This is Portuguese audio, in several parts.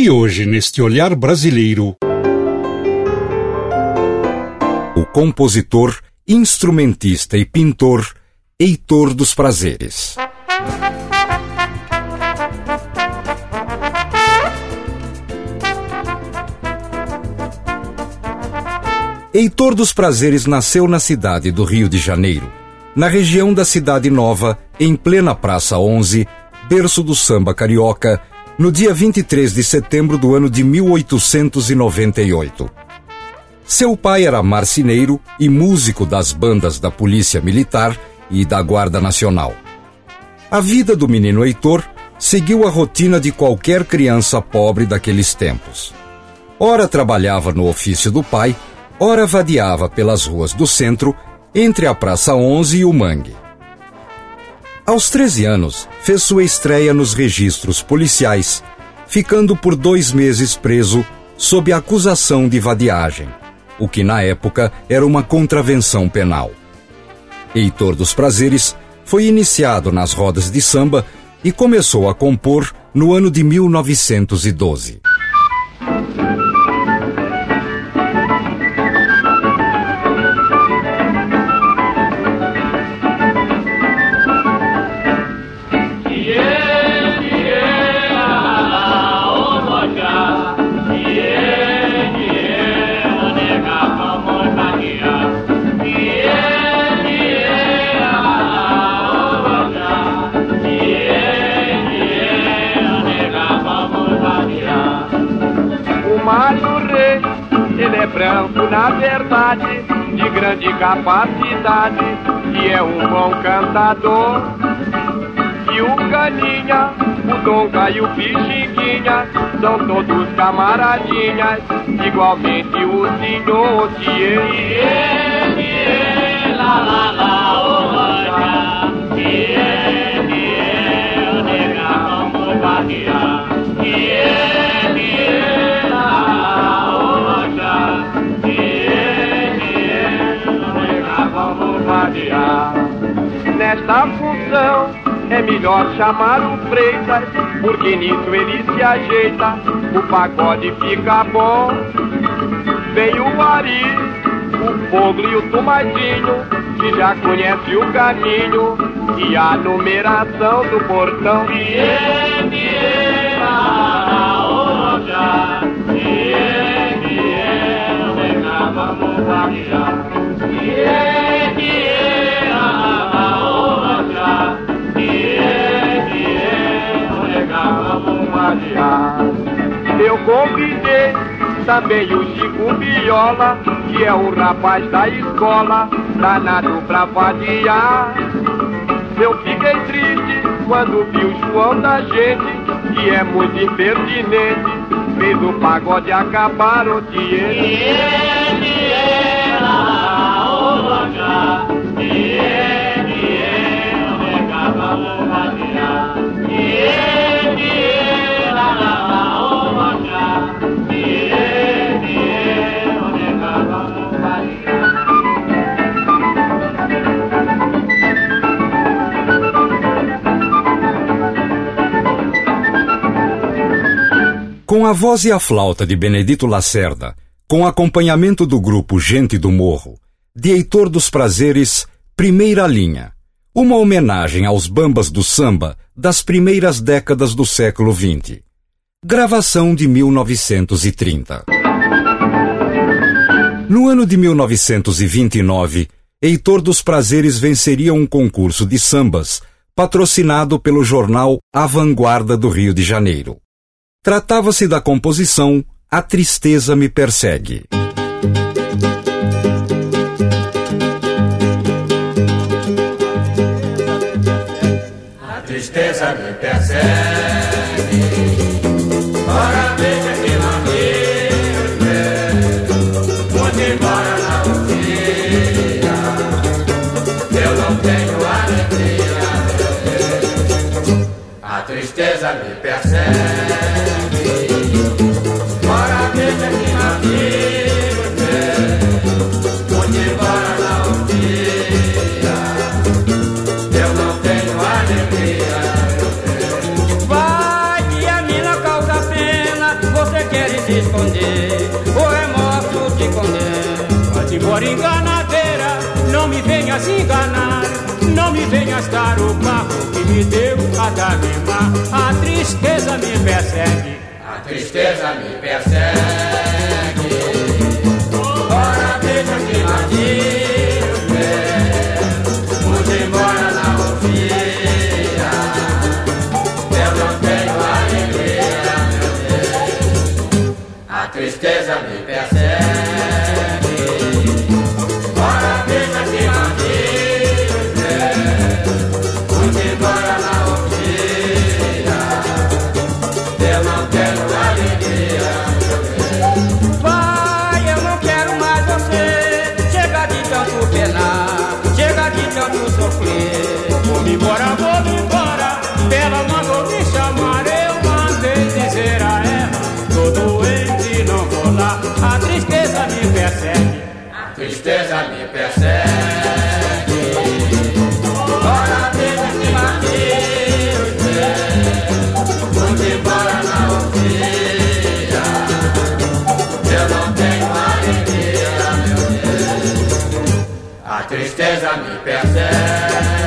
E hoje, neste olhar brasileiro, o compositor, instrumentista e pintor Heitor dos Prazeres. Heitor dos Prazeres nasceu na cidade do Rio de Janeiro, na região da Cidade Nova, em plena Praça 11, berço do samba carioca, no dia 23 de setembro do ano de 1898. Seu pai era marceneiro e músico das bandas da Polícia Militar e da Guarda Nacional. A vida do menino Heitor seguiu a rotina de qualquer criança pobre daqueles tempos. Ora trabalhava no ofício do pai, ora vadiava pelas ruas do centro, entre a Praça 11 e o Mangue. Aos 13 anos, fez sua estreia nos registros policiais, ficando por dois meses preso sob acusação de vadiagem, o que na época era uma contravenção penal. Heitor dos Prazeres foi iniciado nas rodas de samba e começou a compor no ano de 1912. Branco na verdade, de grande capacidade, e é um bom cantador. E o Caninha, o Donca e o Pixinguinha, são todos camaradinhas, igualmente o senhor Tiê. Nesta função é melhor chamar o Freitas, porque nisso ele se ajeita, o pagode fica bom. Vem o Ari, o Foglo e o Tomadinho, que já conhece o caminho e a numeração do portão. Eu também o Chico Viola, que é um rapaz da escola, danado pra vadiar. Eu fiquei triste quando vi o João da gente, que é muito impertinente, fez o pagode acabar o dia. Com a voz e a flauta de Benedito Lacerda, com acompanhamento do grupo Gente do Morro, de Heitor dos Prazeres, Primeira Linha, uma homenagem aos bambas do samba das primeiras décadas do século XX. Gravação de 1930. No ano de 1929, Heitor dos Prazeres venceria um concurso de sambas patrocinado pelo jornal A Vanguarda do Rio de Janeiro. Tratava-se da composição A Tristeza Me Persegue. A tristeza me persegue, ora veja que não me muito embora na queira, eu não tenho alegria, a tristeza me persegue. O carro que me deu a dar-me-mar. A tristeza me persegue. A tristeza me persegue. Ora veja que navio vem, onde embora na orfia, eu não tenho alegria, meu Deus. A tristeza me persegue. Tristeza me persegue. Ora veja que navios vem, onde embora na orfia, eu não tenho alegria, meu Deus. A tristeza me persegue.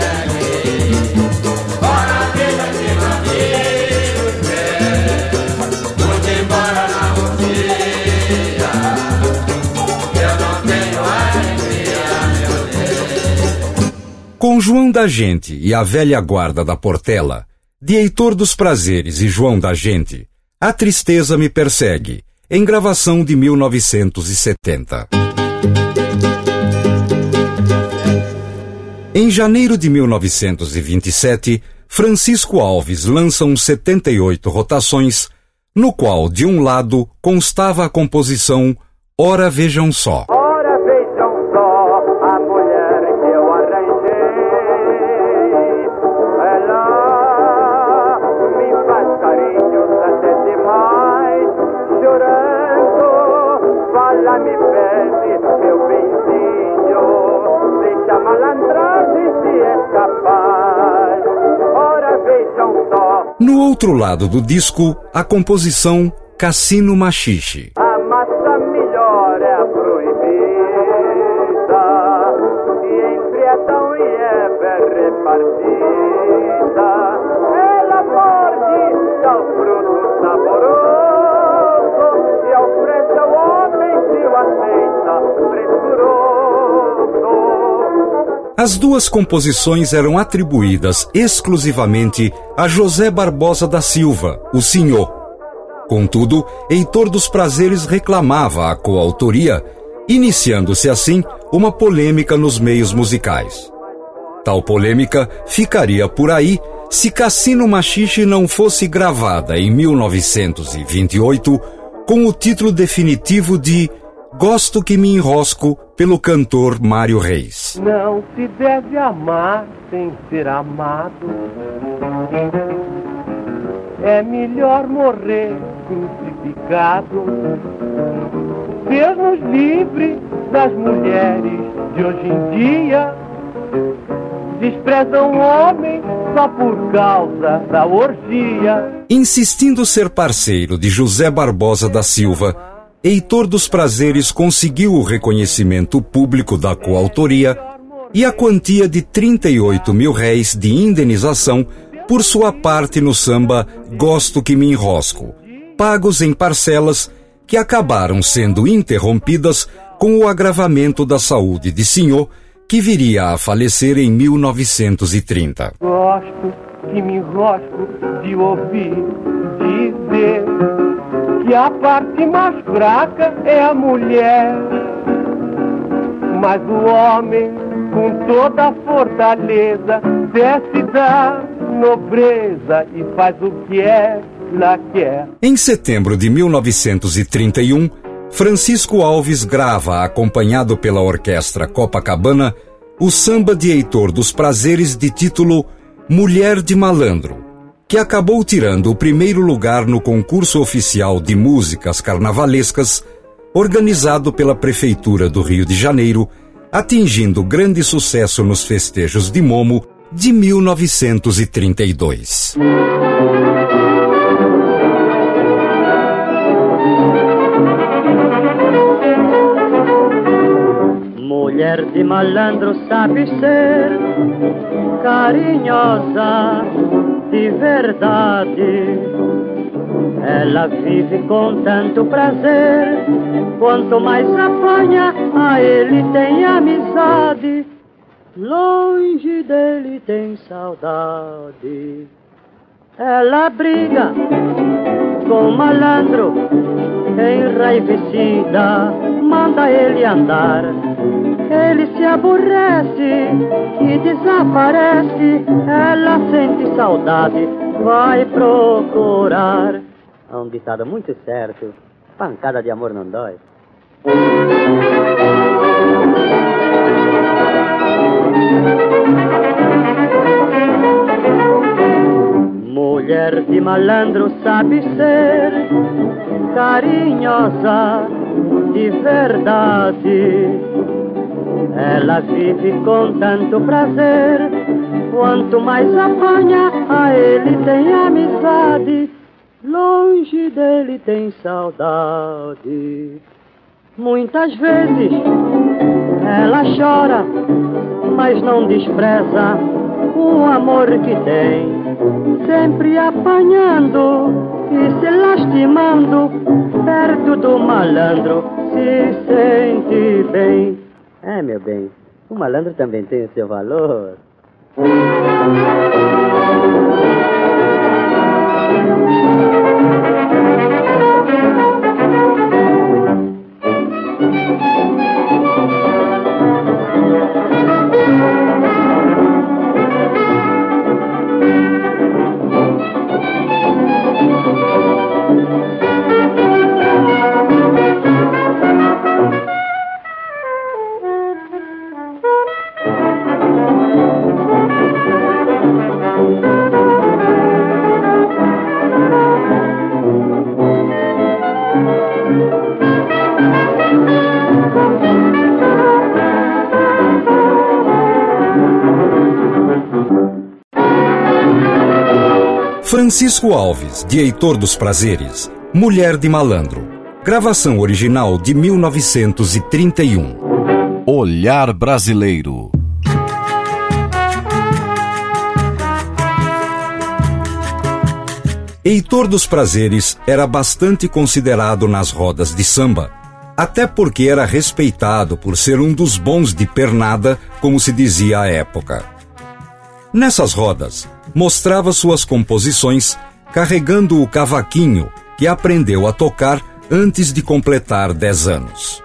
João da Gente e a velha guarda da Portela, de Heitor dos Prazeres e João da Gente, A Tristeza Me Persegue, em gravação de 1970. Em janeiro de 1927, Francisco Alves lança um 78 rotações, no qual, de um lado, constava a composição Ora Vejam Só. No outro lado do disco, a composição Cassino Machixe. A massa melhor é a proibida E entre Adão e Eva é repartida Ela morde, o fruto saboroso E oferece ao homem se o aceita pressuroso As duas composições eram atribuídas exclusivamente a José Barbosa da Silva, o Senhor. Contudo, Heitor dos Prazeres reclamava a coautoria, iniciando-se assim uma polêmica nos meios musicais. Tal polêmica ficaria por aí se Cassino Machixe não fosse gravada em 1928 com o título definitivo de Gosto que me enrosco pelo cantor Mário Reis. Não se deve amar sem ser amado. É melhor morrer crucificado. Deus nos livre das mulheres de hoje em dia. Desprezam o homem só por causa da orgia. Insistindo ser parceiro de José Barbosa da Silva, Heitor dos Prazeres conseguiu o reconhecimento público da coautoria e a quantia de 38 mil réis de indenização por sua parte no samba Gosto que me enrosco, pagos em parcelas que acabaram sendo interrompidas com o agravamento da saúde de Senhor, que viria a falecer em 1930. Gosto que me enrosco de ouvir dizer que a parte mais fraca é a mulher. Mas o homem, com toda a fortaleza, desce da nobreza e faz o que ela quer. Em setembro de 1931, Francisco Alves grava, acompanhado pela orquestra Copacabana, o samba de Heitor dos Prazeres de título Mulher de Malandro, que acabou tirando o primeiro lugar no concurso oficial de músicas carnavalescas organizado pela Prefeitura do Rio de Janeiro, atingindo grande sucesso nos festejos de Momo de 1932. Mulher de malandro sabe ser carinhosa de verdade. Ela vive com tanto prazer, quanto mais apanha, a ele tem amizade. Longe dele tem saudade. Ela briga com malandro, enraivecida, manda ele andar. Ele se aborrece e desaparece. Ela sente saudade, vai procurar. É um ditado muito certo. Pancada de amor não dói. Mulher de malandro sabe ser carinhosa de verdade. Ela vive com tanto prazer, quanto mais apanha, a ele tem amizade, longe dele tem saudade. Muitas vezes ela chora, mas não despreza o amor que tem, sempre apanhando e se lastimando, perto do malandro se sente bem. É, meu bem, o malandro também tem o seu valor. Francisco Alves, de Heitor dos Prazeres, Mulher de Malandro. Gravação original de 1931. Olhar Brasileiro. Heitor dos Prazeres era bastante considerado nas rodas de samba, até porque era respeitado por ser um dos bons de pernada, como se dizia à época. Nessas rodas, mostrava suas composições carregando o cavaquinho que aprendeu a tocar antes de completar 10 anos.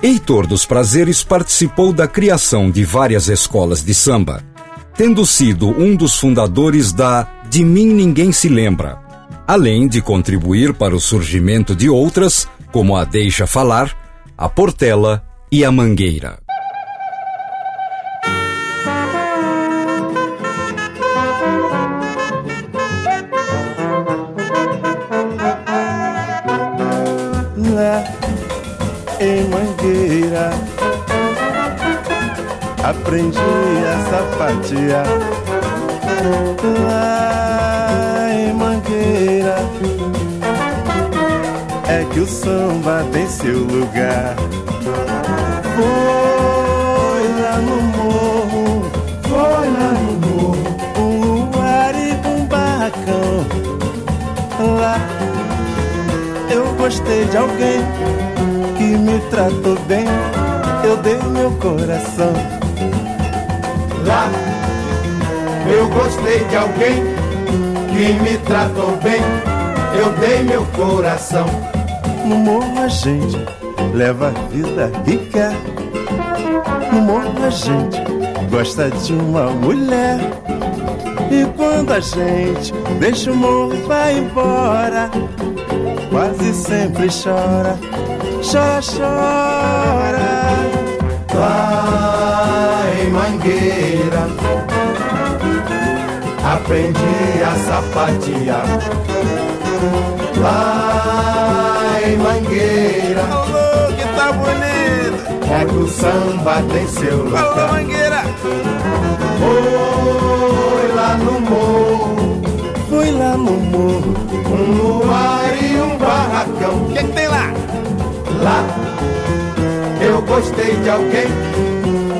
Heitor dos Prazeres participou da criação de várias escolas de samba, tendo sido um dos fundadores da De Mim Ninguém Se Lembra, além de contribuir para o surgimento de outras, como a Deixa Falar, a Portela e a Mangueira. Aprendi a sapatear lá em Mangueira. É que o samba tem seu lugar. Foi lá no morro, foi lá no morro, um luar e um barracão. Lá eu gostei de alguém que me tratou bem. Eu dei meu coração lá. Eu gostei de alguém que me tratou bem. Eu dei meu coração. No morro a gente leva a vida quer. No morro a gente gosta de uma mulher. E quando a gente deixa o morro e vai embora, quase sempre chora, chora, chora. Vai, mangueira aprendi a sapatear. Lá em Mangueira, Alô, que tá bonito. é que o samba tem seu lugar. Gostei de alguém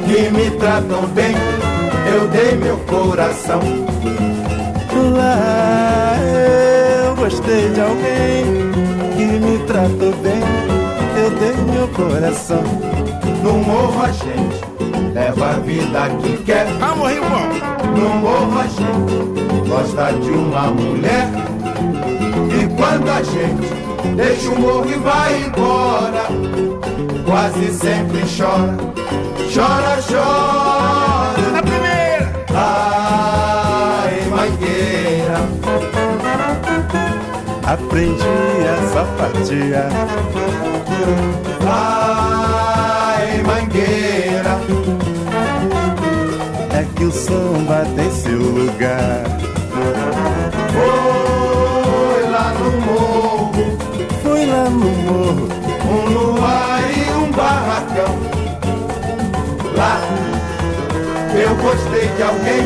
que me tratam bem. Eu dei meu coração. Lá eu gostei de alguém que me tratou bem. Eu dei meu coração. No morro a gente leva a vida que quer. Morri bom. No morro a gente gosta de uma mulher. E quando a gente deixa o morro e vai embora, quase sempre chora, chora, chora. Na primeira. Ai, mangueira, Aprendi a sapatear. ai, mangueira, É que o samba tem seu lugar. foi lá no morro, Fui lá no morro. um gostei de alguém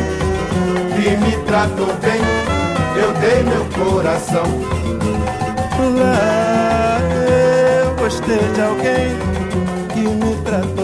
que me tratou bem. Eu dei meu coração. Lá eu gostei de alguém que me tratou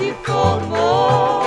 nunca mais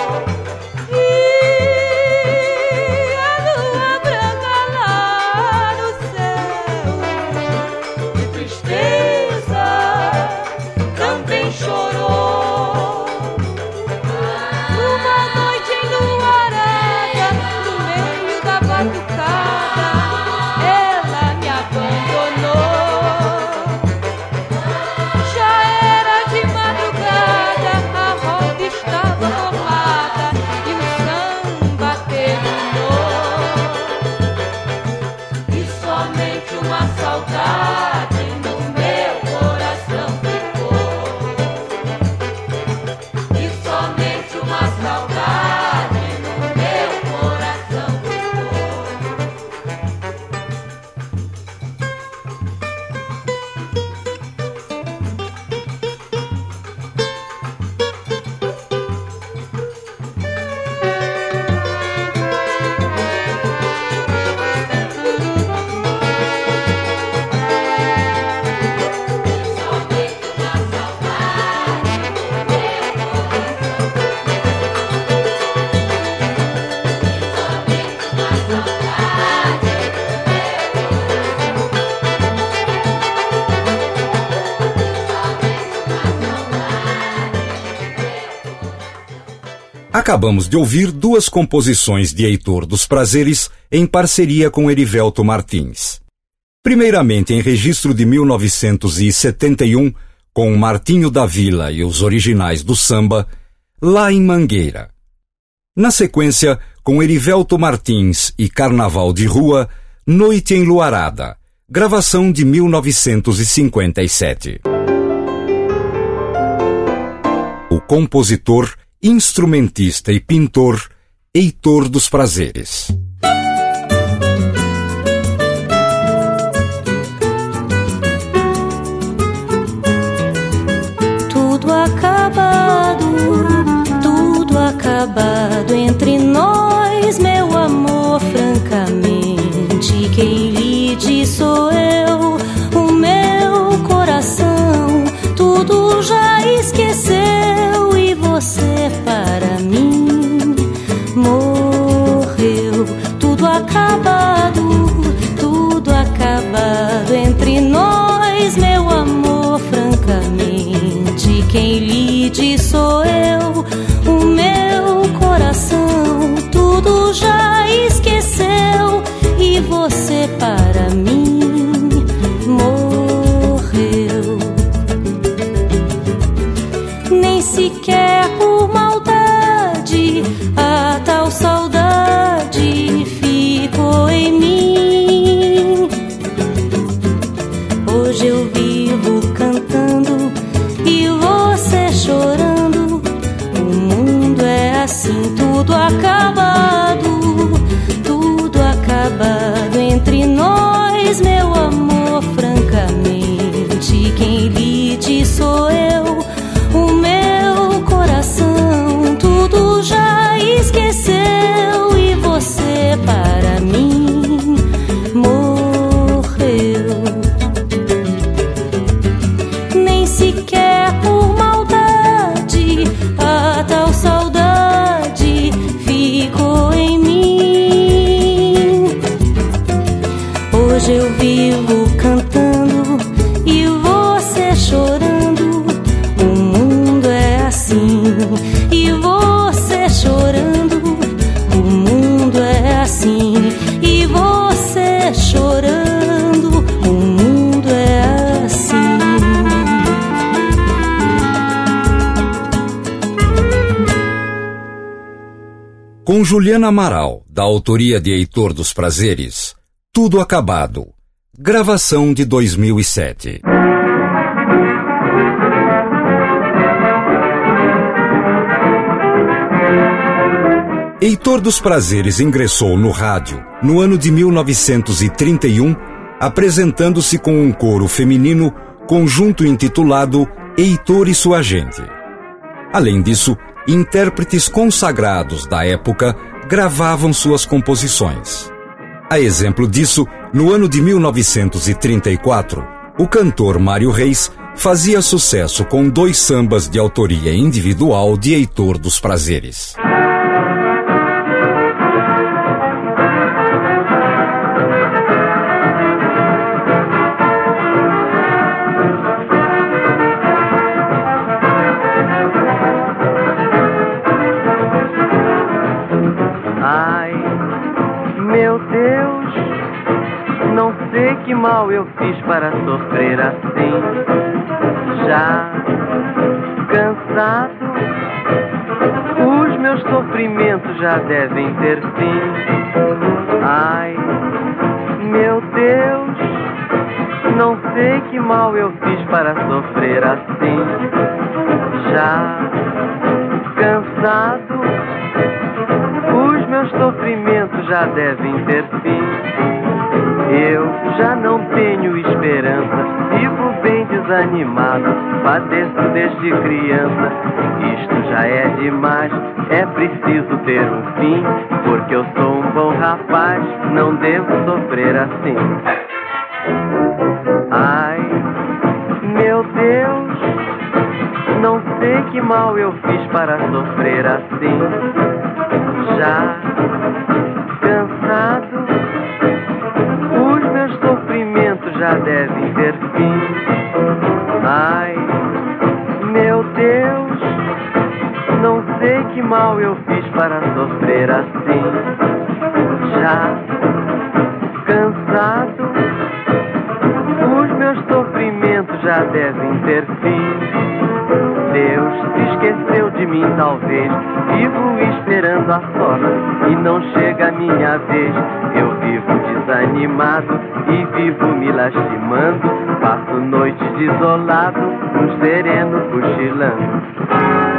Acabamos de ouvir duas composições de Heitor dos Prazeres em parceria com Erivelto Martins. Primeiramente em registro de 1971, com Martinho da Vila e os originais do samba, Lá em Mangueira. Na sequência, com Erivelto Martins e Carnaval de Rua, Noite Enluarada, gravação de 1957. O compositor instrumentista e pintor Heitor dos Prazeres. Tudo acabado, tudo acabado entre nós, meu amor, francamente. Quem Quem lide sou eu, o meu coração, tudo já Juliana Amaral, da autoria de Heitor dos Prazeres, Tudo Acabado. Gravação de 2007. Heitor dos Prazeres ingressou no rádio no ano de 1931, apresentando-se com um coro feminino, conjunto intitulado Heitor e sua gente. Além disso, intérpretes consagrados da época gravavam suas composições. A exemplo disso, no ano de 1934, o cantor Mário Reis fazia sucesso com dois sambas de autoria individual de Heitor dos Prazeres. Para sofrer assim. Já cansado, os meus sofrimentos já devem ter fim. Ai, meu Deus, não sei que mal eu fiz para sofrer assim. Já cansado, os meus sofrimentos já devem ter fim. Eu já não tenho esperança, vivo bem desanimado, padeço desde criança. Isto já é demais, é preciso ter um fim, porque eu sou um bom rapaz, não devo sofrer assim. Ai, meu Deus, não sei que mal eu fiz para sofrer assim. Já talvez. Vivo esperando a sorte e não chega a minha vez. Eu vivo desanimado e vivo me lastimando. Passo noites desolado, um sereno cochilando.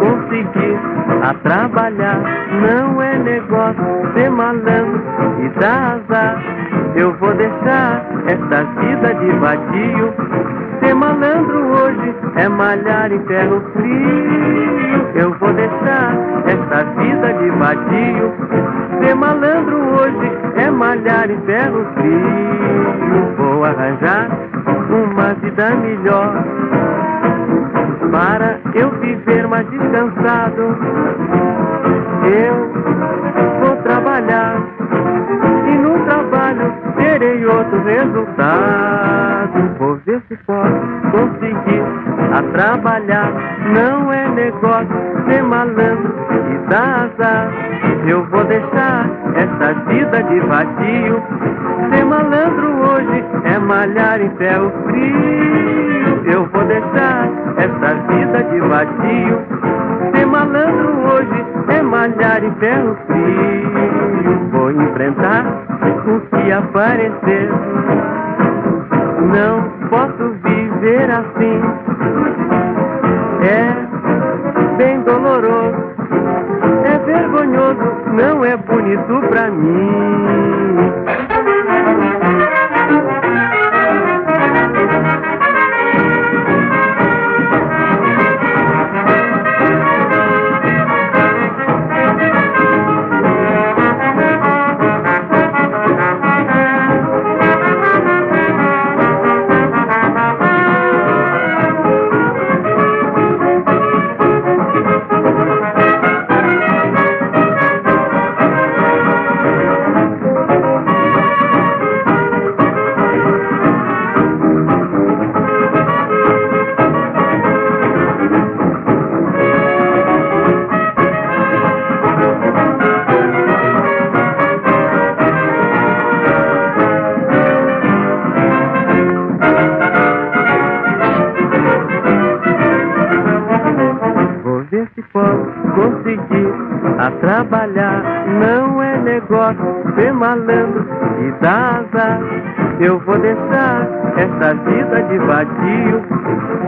Conseguir a trabalhar. Não é negócio ser malandro e dar azar. Eu vou deixar esta vida de vadio. Ser malandro hoje é malhar em ferro frio. Eu vou deixar esta vida de vadio. Ser malandro hoje é malhar em ferro frio. Vou arranjar uma vida melhor para eu viver mais descansado. Eu vou trabalhar e no trabalho terei outro resultado. Vou ver se posso conseguir a trabalhar. Não é negócio ser malandro e dar azar. Eu vou deixar essa vida de vadio. Ser malandro hoje é malhar em ferro frio. Eu vou deixar essa vida de vadio. Ser malandro hoje é malhar em ferro frio. Vou enfrentar o que aparecer. Não posso viver assim. É bem doloroso. É vergonhoso, não é bonito pra mim. Vou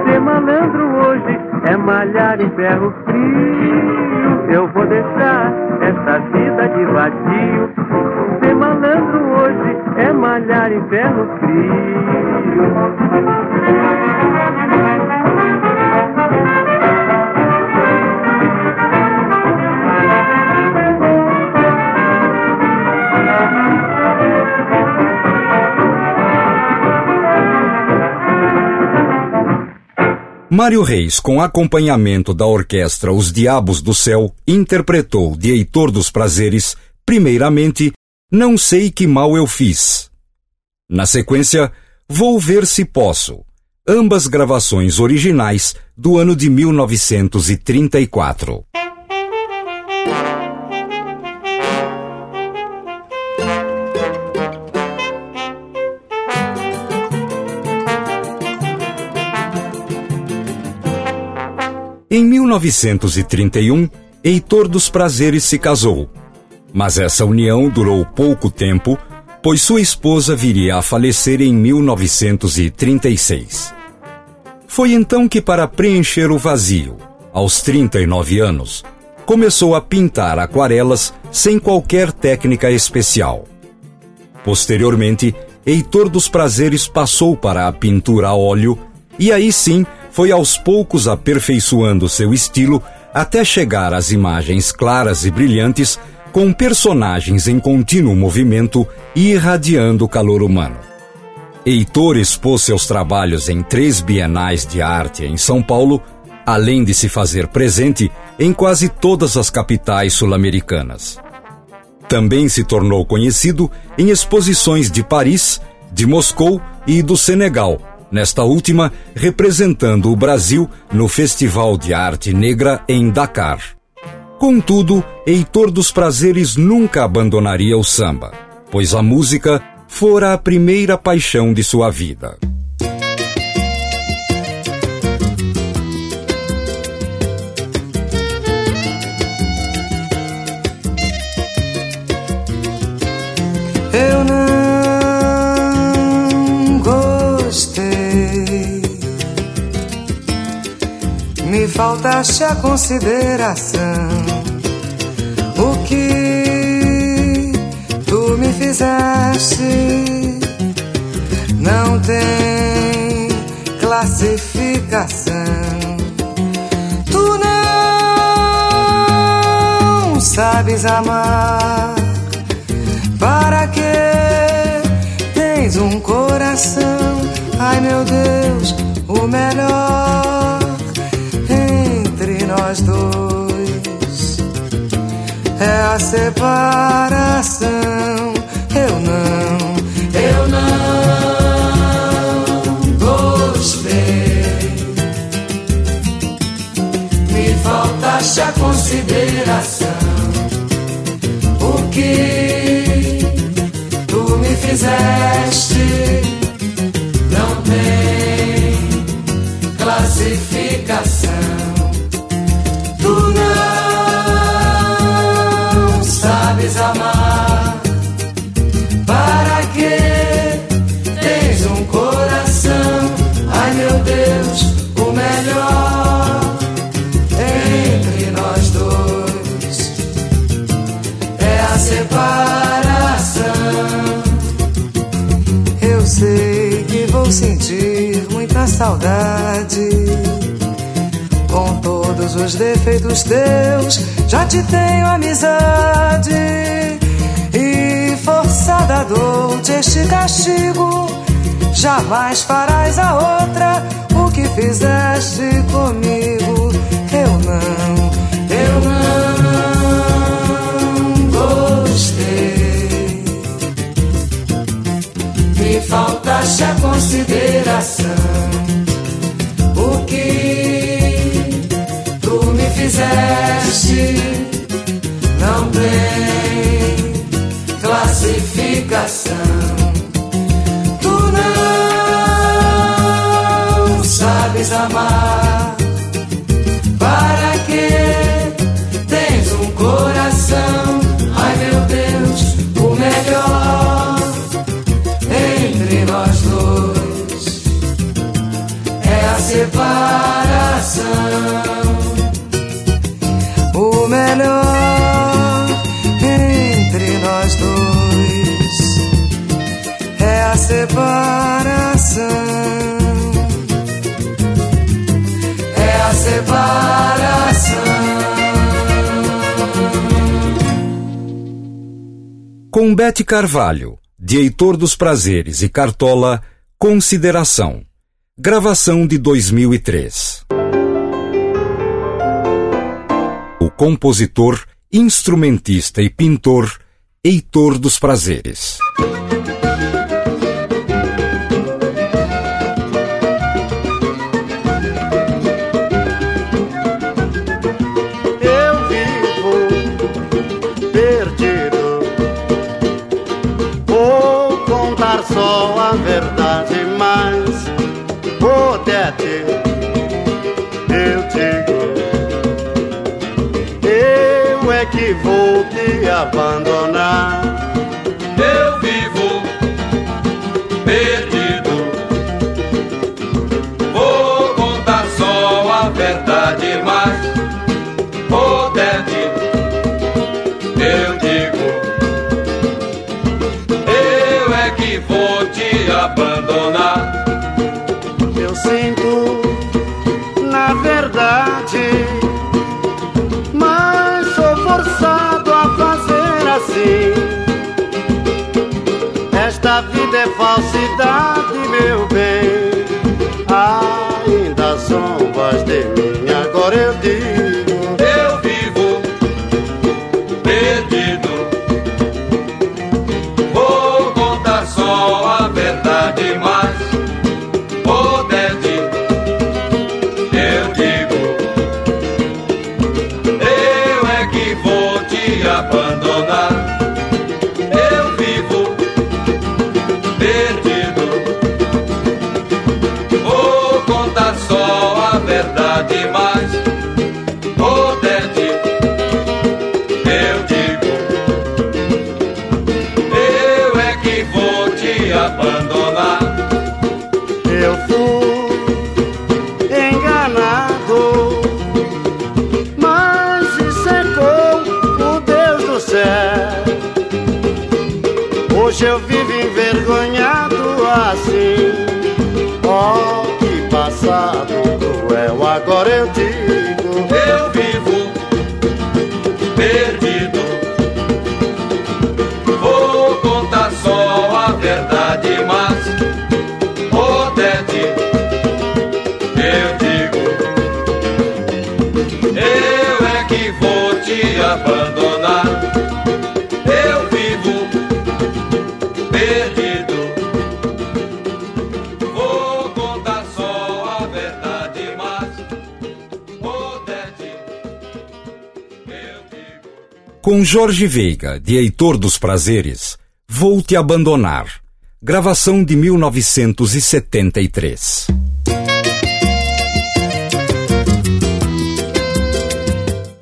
Ser malandro hoje é malhar em ferro frio. Eu vou deixar essa vida de vadio. Ser malandro hoje é malhar em ferro frio. Mário Reis, com acompanhamento da orquestra Os Diabos do Céu, interpretou de Heitor dos Prazeres, primeiramente, Não Sei Que Mal Eu Fiz. Na sequência, Vou Ver Se Posso, ambas gravações originais do ano de 1934. Em 1931, Heitor dos Prazeres se casou. Mas essa união durou pouco tempo, pois sua esposa viria a falecer em 1936. Foi então que, para preencher o vazio, aos 39 anos, começou a pintar aquarelas sem qualquer técnica especial. Posteriormente, Heitor dos Prazeres passou para a pintura a óleo e aí sim foi aos poucos aperfeiçoando seu estilo até chegar às imagens claras e brilhantes com personagens em contínuo movimento e irradiando o calor humano. Heitor expôs seus trabalhos em três bienais de arte em São Paulo, além de se fazer presente em quase todas as capitais sul-americanas. Também se tornou conhecido em exposições de Paris, de Moscou e do Senegal, nesta última representando o Brasil no Festival de Arte Negra em Dakar. Contudo, Heitor dos Prazeres nunca abandonaria o samba, pois a música fora a primeira paixão de sua vida. Faltaste a consideração. O que tu me fizeste não tem classificação. Tu não sabes amar. Para que tens um coração? Ai meu Deus, o melhor nós dois é a separação. Eu não, eu não gostei. Me faltaste a consideração. O que tu me fizeste amar. Para que tens um coração? Ai meu Deus, o melhor entre nós dois é a separação. Eu sei que vou sentir muita saudade. Todos os defeitos teus, já te tenho amizade. E forçada dou-te este castigo. Jamais farás a outra o que fizeste comigo. Eu não, eu não gostei. Me faltaste a consideração. O que fizeste não tem classificação. Tu não sabes amar. Para que tens um coração? Ai meu Deus, o melhor entre nós dois é a separação. Separação. É a separação. Com Bete Carvalho, de Heitor dos Prazeres e Cartola, Consideração. gravação de 2003. O compositor, instrumentista e pintor Heitor dos Prazeres. Vou te abandonar. Eu vivo perdido. Vou contar só a verdade, mas Odete, eu digo, eu é que vou te abandonar. Fazer perdido. Com Jorge Veiga, de Heitor dos Prazeres, Vou Te Abandonar. Gravação de 1973.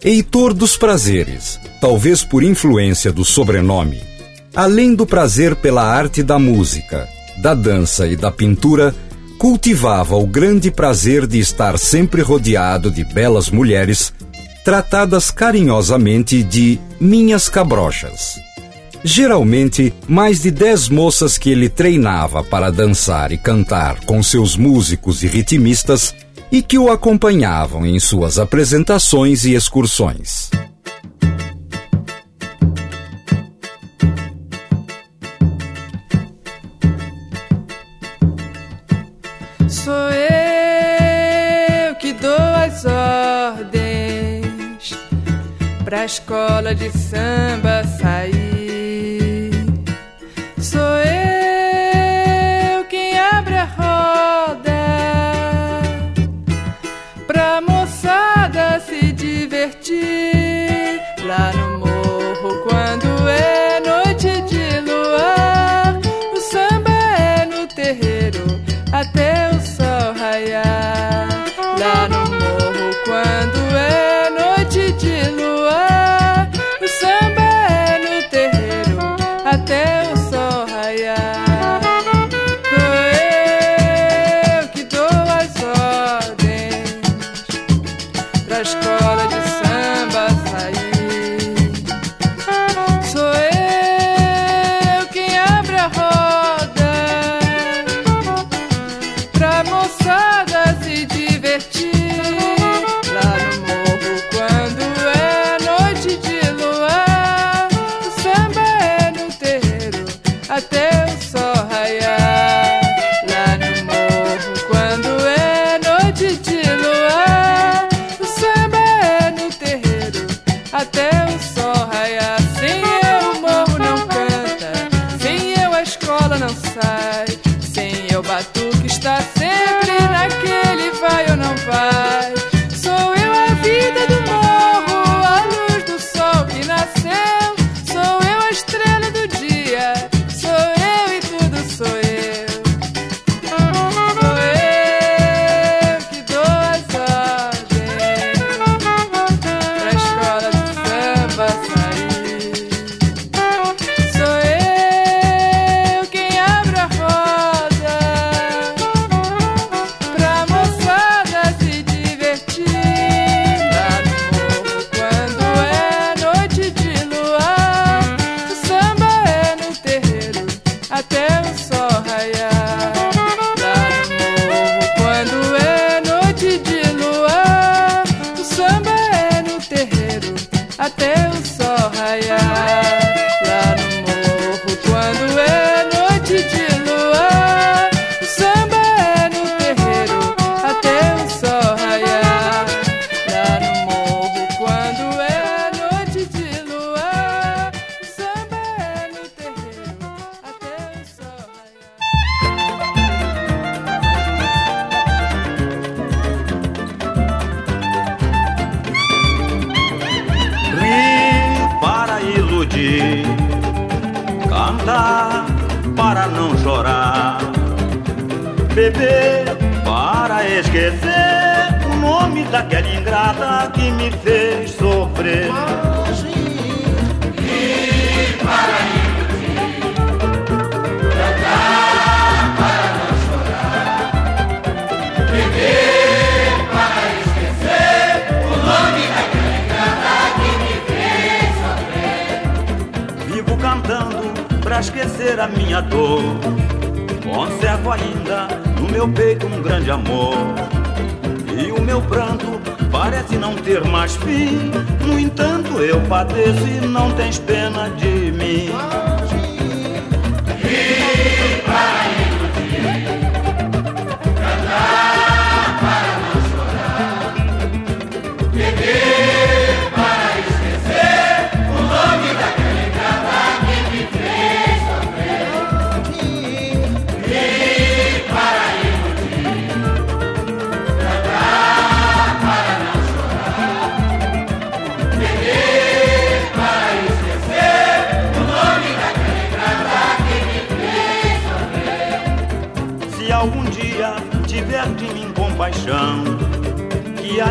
Heitor dos Prazeres, talvez por influência do sobrenome, além do prazer pela arte da música, da dança e da pintura, cultivava o grande prazer de estar sempre rodeado de belas mulheres, tratadas carinhosamente de minhas cabrochas. Geralmente, mais de dez moças que ele treinava para dançar e cantar com seus músicos e ritmistas e que o acompanhavam em suas apresentações e excursões. Pra escola de samba sair. Sou eu quem abre a roda pra moçada se divertir lá no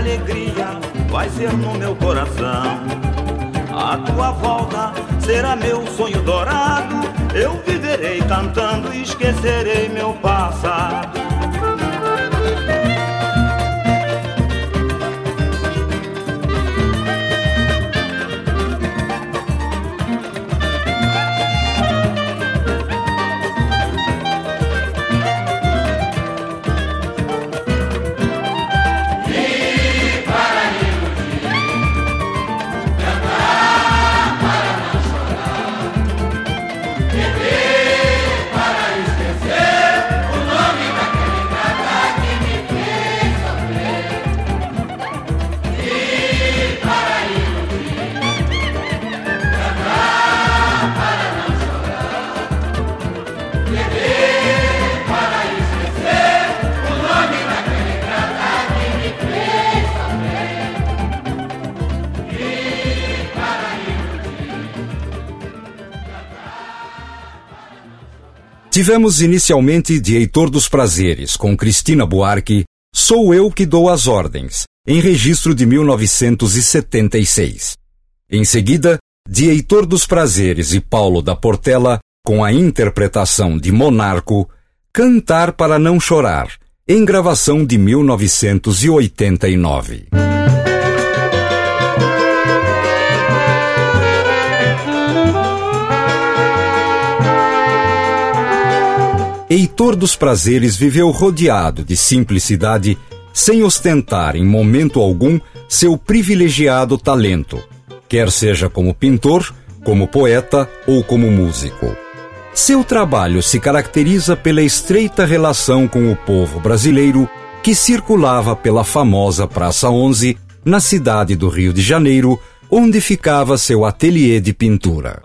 alegria vai ser no meu coração. A tua volta será meu sonho dourado. Eu viverei cantando e esquecerei meu passado. Tivemos inicialmente de Heitor dos Prazeres, com Cristina Buarque, Sou Eu que Dou as Ordens, em registro de 1976. Em seguida, de Heitor dos Prazeres e Paulo da Portela, com a interpretação de Monarco, Cantar para Não Chorar, em gravação de 1989. Heitor dos Prazeres viveu rodeado de simplicidade, sem ostentar em momento algum seu privilegiado talento, quer seja como pintor, como poeta ou como músico. Seu trabalho se caracteriza pela estreita relação com o povo brasileiro que circulava pela famosa Praça 11, na cidade do Rio de Janeiro, onde ficava seu ateliê de pintura.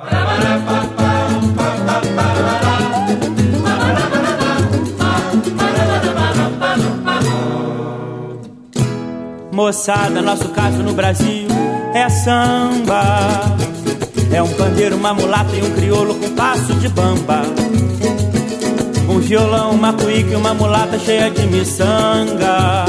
Moçada, nosso caso no Brasil é samba. É um pandeiro, uma mulata e um crioulo com passo de bamba. Um violão, uma cuíca e uma mulata cheia de miçanga.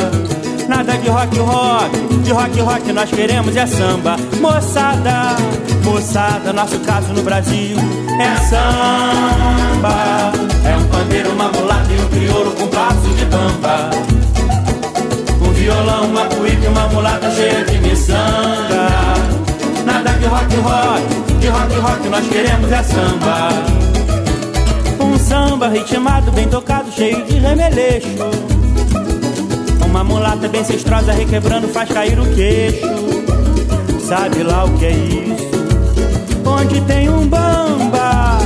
Nada de rock rock, de rock rock nós queremos é samba. Moçada, moçada, nosso caso no Brasil é samba. É um pandeiro, uma mulata e um crioulo com passo de bamba. Violão, uma cuíca e uma mulata cheia de miçanga. Nada de rock rock, de rock rock nós queremos é samba. Um samba ritmado, bem tocado, cheio de remeleixo. Uma mulata bem cestrosa requebrando faz cair o queixo. Sabe lá o que é isso? Onde tem um bamba.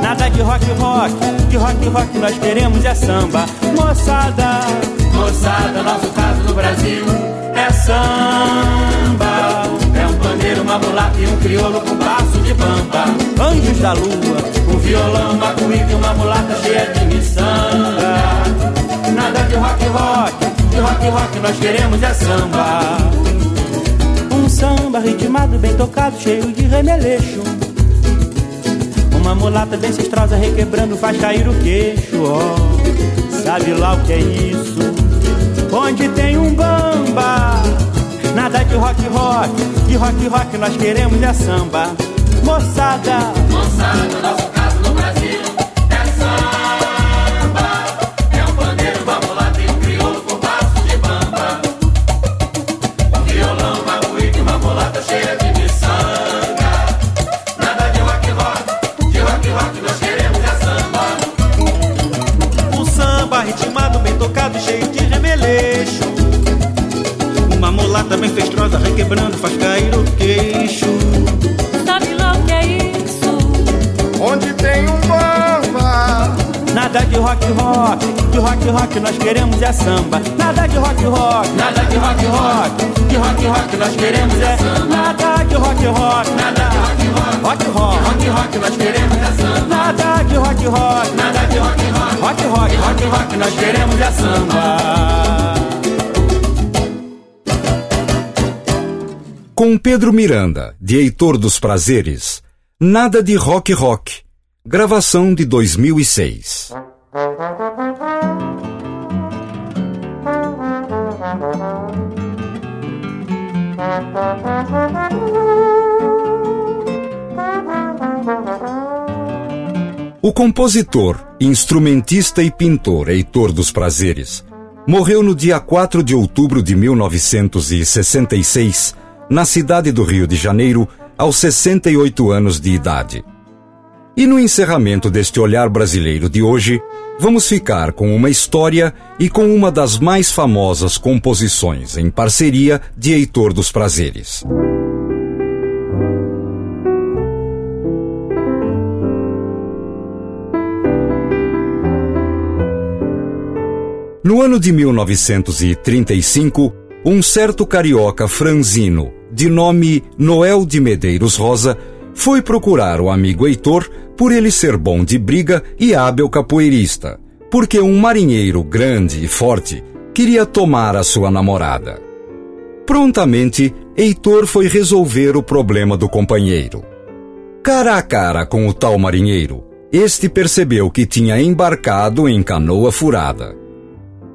Nada de rock rock, de rock rock nós queremos é samba. Moçada, moçada, nosso caso Brasil é samba. É um pandeiro, uma mulata e um crioulo com passo de bamba. Anjos da lua, um violão, uma cuíca e uma mulata cheia de miçanga. Nada de rock rock, de rock rock nós queremos é samba. Um samba ritmado, bem tocado, cheio de remeleixo. uma mulata bem cestrosa requebrando faz cair o queixo, ó. Sabe lá o que é isso? Onde tem um bamba, nada de rock rock, de rock rock nós queremos é samba. Moçada, moçada, nosso caso mulata bem festrosa, requebrando, faz cair o queixo. Sabe lá o que é isso? Onde tem um bamba. Nada de rock rock, de rock rock nós queremos é samba. Nada de rock rock, nada de rock rock, de rock rock nós queremos é samba. Nada de rock rock, nada de rock rock, rock rock, rock rock nós queremos é samba. Nada de rock rock, nada de rock rock, rock rock, rock rock nós queremos é samba. Com Pedro Miranda, de Heitor dos Prazeres, Nada de Rock Rock, gravação de 2006. O compositor, instrumentista e pintor Heitor dos Prazeres morreu no dia 4 de outubro de 1966 na cidade do Rio de Janeiro, aos 68 anos de idade. E no encerramento deste olhar brasileiro de hoje, vamos ficar com uma história e com uma das mais famosas composições em parceria de Heitor dos Prazeres. No ano de 1935, um certo carioca franzino, de nome Noel de Medeiros Rosa, foi procurar o amigo Heitor por ele ser bom de briga e hábil capoeirista, porque um marinheiro grande e forte queria tomar a sua namorada. Prontamente, Heitor foi resolver o problema do companheiro. Cara a cara com o tal marinheiro, este percebeu que tinha embarcado em canoa furada.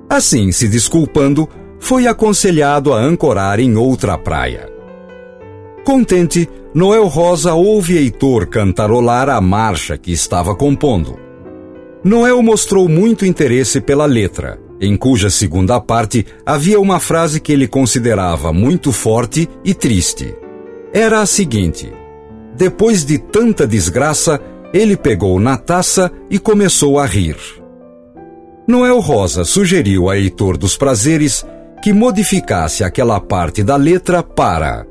Assim, se desculpando, foi aconselhado a ancorar em outra praia. Contente, Noel Rosa ouve Heitor cantarolar a marcha que estava compondo. Noel mostrou muito interesse pela letra, em cuja segunda parte havia uma frase que ele considerava muito forte e triste. Era a seguinte: Depois de tanta desgraça, ele pegou na taça e começou a rir. Noel Rosa sugeriu a Heitor dos Prazeres que modificasse aquela parte da letra para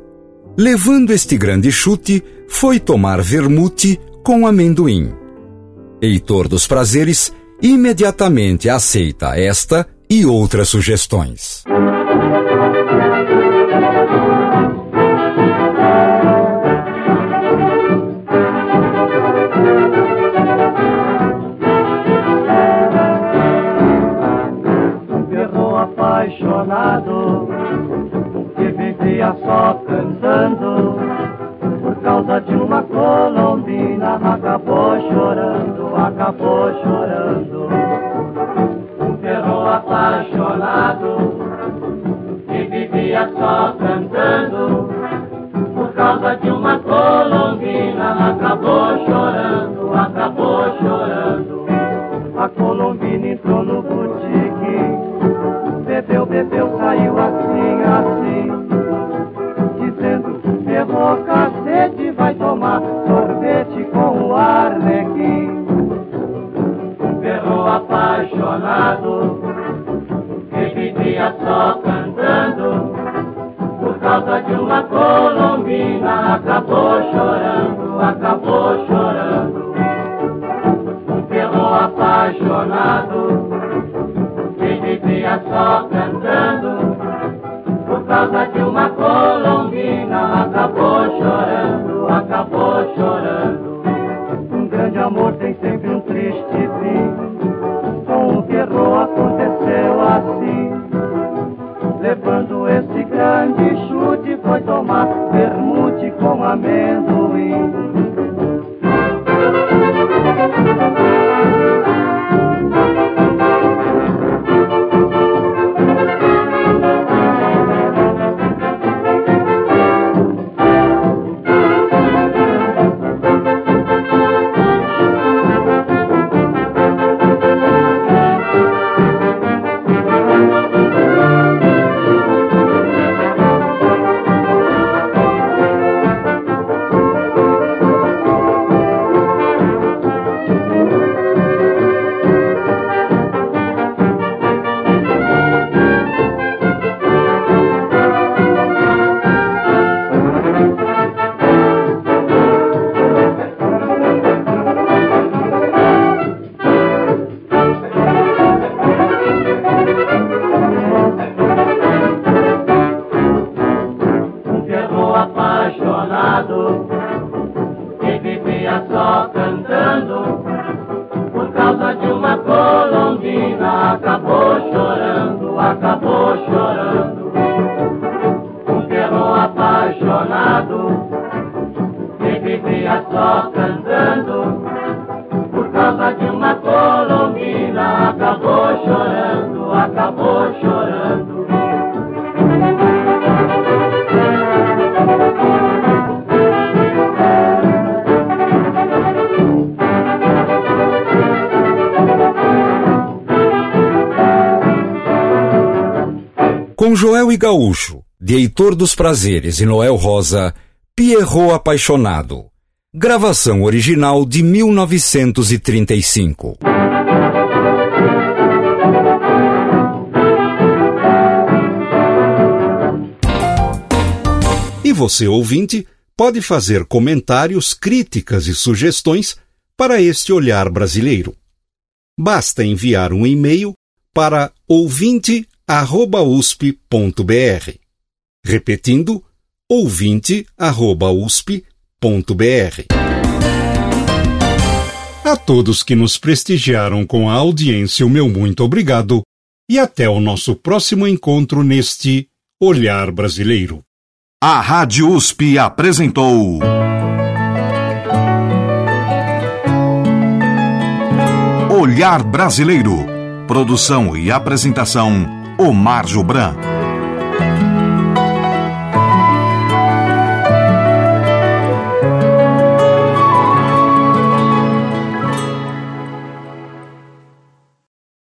Levando este grande chute, foi tomar vermute com amendoim. Heitor dos Prazeres imediatamente aceita esta e outras sugestões. Só cantando por causa de uma colombina acabou chorando, acabou chorando. Um perro apaixonado que vivia só cantando por causa de uma colombina acabou chorando, só cantando, por causa de uma colombina, acabou chorando, acabou chorando. Um perro apaixonado, vivia só cantando por causa de uma colombina acabou chorando, acabou chorando. Um grande amor tem sempre um triste fim. Com o terror tomar Com Joel e Gaúcho, de Heitor dos Prazeres e Noel Rosa, Pierrot Apaixonado. Gravação original de 1935. E você, ouvinte, pode fazer comentários, críticas e sugestões para este olhar brasileiro. Basta enviar um e-mail para ouvinte@usp.br. Repetindo, ouvinte@usp.br. A todos que nos prestigiaram com a audiência, o meu muito obrigado e até o nosso próximo encontro neste Olhar Brasileiro. A Rádio USP apresentou. Olhar Brasileiro. Produção e apresentação: Omar Jobran.